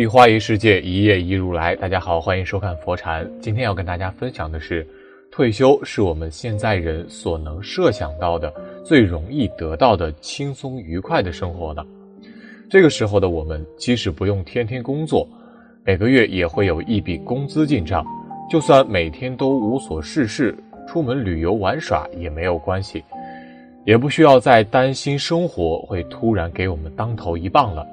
一花一世界，一叶一如来。大家好，欢迎收看佛禅。今天要跟大家分享的是，退休是我们现在人所能设想到的最容易得到的轻松愉快的生活了。这个时候的我们，即使不用天天工作，每个月也会有一笔工资进账，就算每天都无所事事，出门旅游玩耍也没有关系，也不需要再担心生活会突然给我们当头一棒了。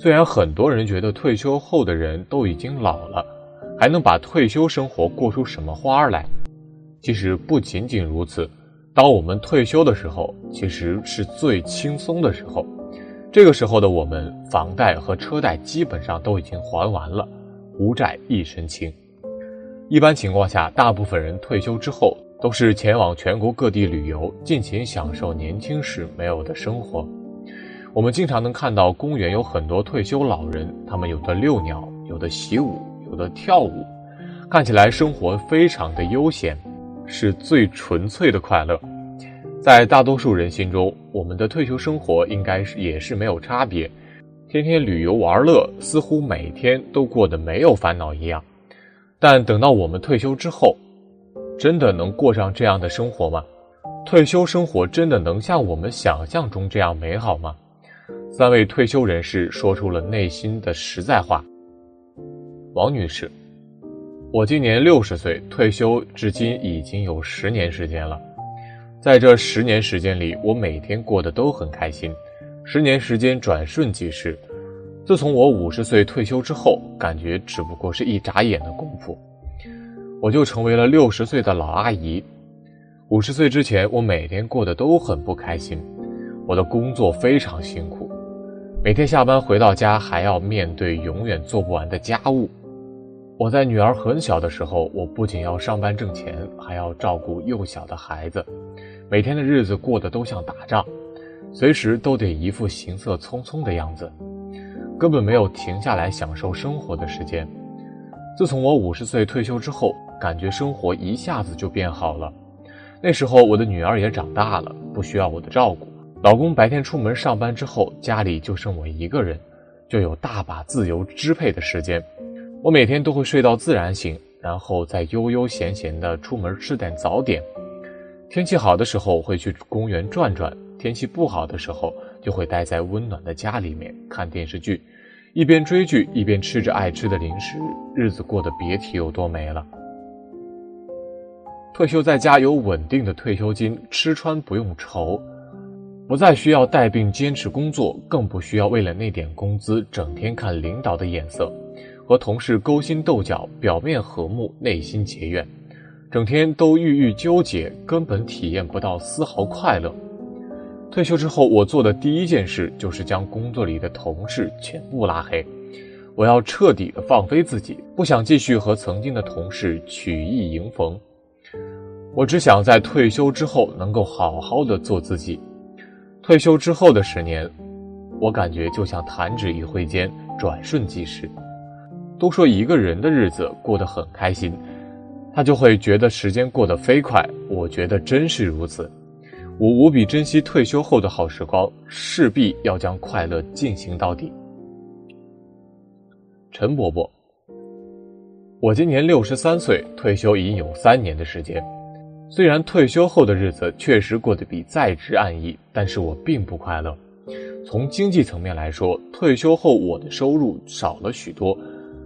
虽然很多人觉得退休后的人都已经老了，还能把退休生活过出什么花来？其实不仅仅如此，当我们退休的时候，其实是最轻松的时候。这个时候的我们，房贷和车贷基本上都已经还完了，无债一身轻。一般情况下，大部分人退休之后都是前往全国各地旅游，尽情享受年轻时没有的生活。我们经常能看到公园有很多退休老人，他们有的遛鸟，有的习武，有的跳舞，看起来生活非常的悠闲，是最纯粹的快乐。在大多数人心中，我们的退休生活应该是也是没有差别，天天旅游玩乐，似乎每天都过得没有烦恼一样。但等到我们退休之后，真的能过上这样的生活吗？退休生活真的能像我们想象中这样美好吗？三位退休人士说出了内心的实在话。王女士，我今年六十岁，退休至今已经有十年时间了。在这十年时间里，我每天过得都很开心。十年时间转瞬即逝，自从我五十岁退休之后，感觉只不过是一眨眼的功夫，我就成为了六十岁的老阿姨。五十岁之前，我每天过得都很不开心，我的工作非常辛苦。每天下班回到家，还要面对永远做不完的家务。我在女儿很小的时候，我不仅要上班挣钱，还要照顾幼小的孩子，每天的日子过得都像打仗，随时都得一副行色匆匆的样子，根本没有停下来享受生活的时间。自从我五十岁退休之后，感觉生活一下子就变好了。那时候我的女儿也长大了，不需要我的照顾。老公白天出门上班之后，家里就剩我一个人，就有大把自由支配的时间。我每天都会睡到自然醒，然后再悠悠闲闲的出门吃点早点。天气好的时候会去公园转转，天气不好的时候就会待在温暖的家里面看电视剧，一边追剧一边吃着爱吃的零食，日子过得别提有多美了。退休在家有稳定的退休金，吃穿不用愁。不再需要带病坚持工作，更不需要为了那点工资整天看领导的眼色，和同事勾心斗角，表面和睦，内心结怨，整天都郁郁纠结，根本体验不到丝毫快乐。退休之后，我做的第一件事就是将工作里的同事全部拉黑，我要彻底的放飞自己，不想继续和曾经的同事曲意迎逢。我只想在退休之后能够好好的做自己。退休之后的十年，我感觉就像弹指一挥间，转瞬即逝。都说一个人的日子过得很开心，他就会觉得时间过得飞快。我觉得真是如此。我无比珍惜退休后的好时光，势必要将快乐进行到底。陈伯伯，我今年六十三岁，退休已有三年的时间。虽然退休后的日子确实过得比在职安逸，但是我并不快乐。从经济层面来说，退休后我的收入少了许多，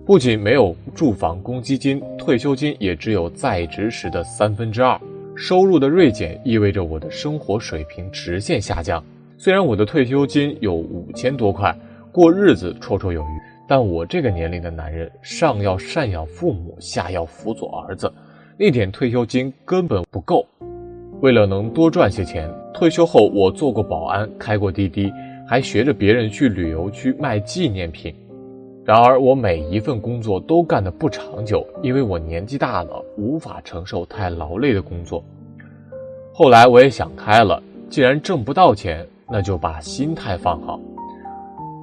不仅没有住房公积金，退休金也只有在职时的三分之二。收入的锐减意味着我的生活水平直线下降。虽然我的退休金有五千多块，过日子绰绰有余，但我这个年龄的男人，上要赡养父母，下要辅佐儿子。那点退休金根本不够。为了能多赚些钱，退休后我做过保安，开过滴滴，还学着别人去旅游区卖纪念品。然而，我每一份工作都干得不长久，因为我年纪大了，无法承受太劳累的工作。后来我也想开了，既然挣不到钱，那就把心态放好。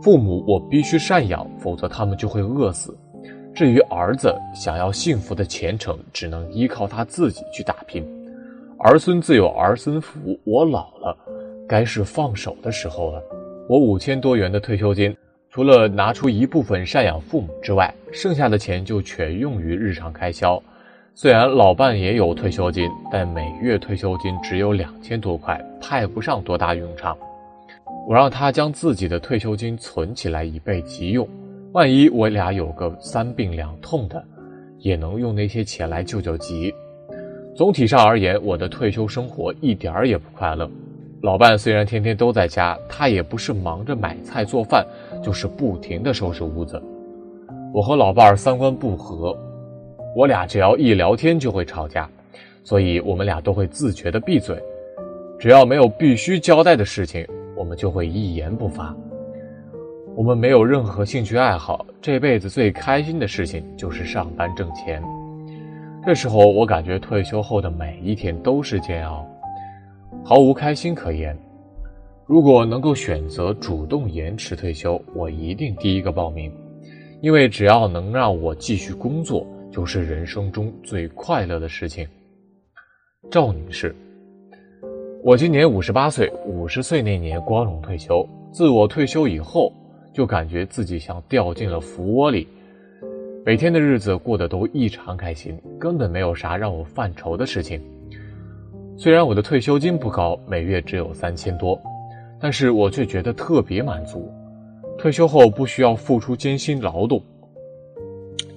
父母我必须赡养，否则他们就会饿死。至于儿子想要幸福的前程，只能依靠他自己去打拼。儿孙自有儿孙福，我老了，该是放手的时候了。我五千多元的退休金，除了拿出一部分赡养父母之外，剩下的钱就全用于日常开销。虽然老伴也有退休金，但每月退休金只有两千多块，派不上多大用场。我让他将自己的退休金存起来，以备急用。万一我俩有个三病两痛的，也能用那些钱来救救急。总体上而言，我的退休生活一点儿也不快乐。老伴虽然天天都在家，他也不是忙着买菜做饭，就是不停的收拾屋子。我和老伴儿三观不合。我俩只要一聊天就会吵架，所以我们俩都会自觉的闭嘴。只要没有必须交代的事情，我们就会一言不发。我们没有任何兴趣爱好，这辈子最开心的事情就是上班挣钱。这时候我感觉退休后的每一天都是煎熬，毫无开心可言。如果能够选择主动延迟退休，我一定第一个报名，因为只要能让我继续工作。就是人生中最快乐的事情。赵女士，我今年五十八岁，五十岁那年光荣退休。自我退休以后，就感觉自己像掉进了福窝里，每天的日子过得都异常开心，根本没有啥让我犯愁的事情。虽然我的退休金不高，每月只有三千多，但是我却觉得特别满足。退休后不需要付出艰辛劳动。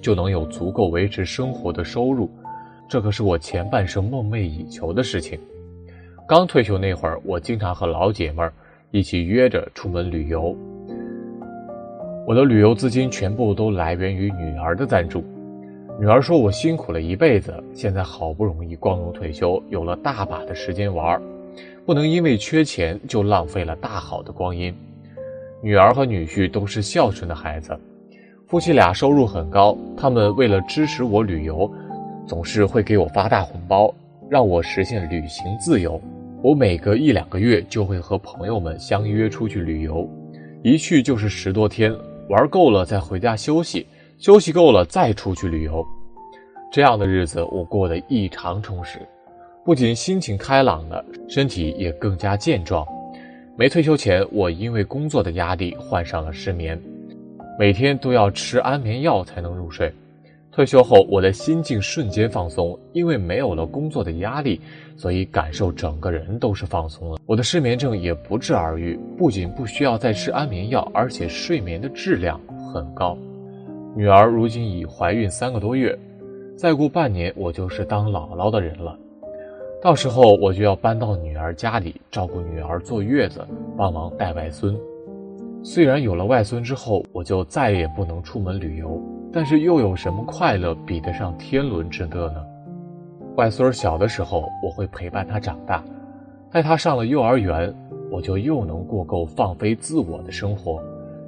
就能有足够维持生活的收入，这可是我前半生梦寐以求的事情。刚退休那会儿，我经常和老姐们儿一起约着出门旅游。我的旅游资金全部都来源于女儿的赞助。女儿说我辛苦了一辈子，现在好不容易光荣退休，有了大把的时间玩，不能因为缺钱就浪费了大好的光阴。女儿和女婿都是孝顺的孩子。夫妻俩收入很高，他们为了支持我旅游，总是会给我发大红包，让我实现旅行自由。我每隔一两个月就会和朋友们相约出去旅游，一去就是十多天，玩够了再回家休息，休息够了再出去旅游。这样的日子我过得异常充实，不仅心情开朗了，身体也更加健壮。没退休前，我因为工作的压力患上了失眠。每天都要吃安眠药才能入睡。退休后，我的心境瞬间放松，因为没有了工作的压力，所以感受整个人都是放松了。我的失眠症也不治而愈，不仅不需要再吃安眠药，而且睡眠的质量很高。女儿如今已怀孕三个多月，再过半年我就是当姥姥的人了，到时候我就要搬到女儿家里照顾女儿坐月子，帮忙带外孙。虽然有了外孙之后，我就再也不能出门旅游，但是又有什么快乐比得上天伦之乐呢？外孙儿小的时候，我会陪伴他长大，待他上了幼儿园，我就又能过够放飞自我的生活，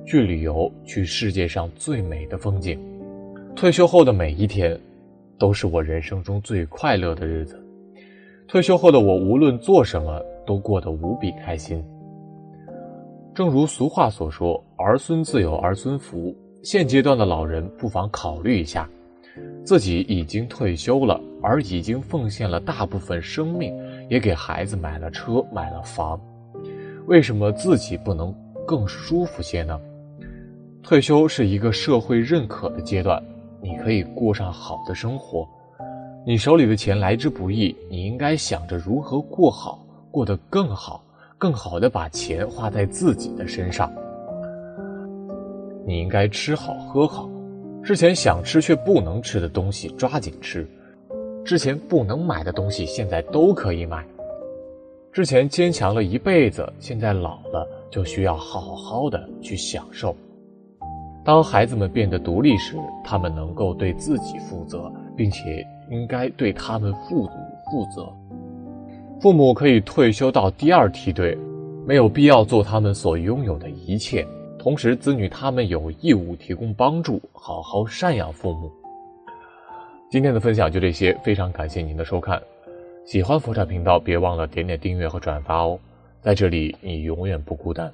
去旅游，去世界上最美的风景。退休后的每一天，都是我人生中最快乐的日子。退休后的我，无论做什么，都过得无比开心。正如俗话所说：“儿孙自有儿孙福。”现阶段的老人不妨考虑一下，自己已经退休了，而已经奉献了大部分生命，也给孩子买了车、买了房，为什么自己不能更舒服些呢？退休是一个社会认可的阶段，你可以过上好的生活。你手里的钱来之不易，你应该想着如何过好，过得更好。更好的把钱花在自己的身上。你应该吃好喝好，之前想吃却不能吃的东西抓紧吃，之前不能买的东西现在都可以买。之前坚强了一辈子，现在老了就需要好好的去享受。当孩子们变得独立时，他们能够对自己负责，并且应该对他们父母负责。父母可以退休到第二梯队，没有必要做他们所拥有的一切。同时，子女他们有义务提供帮助，好好赡养父母。今天的分享就这些，非常感谢您的收看。喜欢佛禅频道，别忘了点点订阅和转发哦。在这里，你永远不孤单。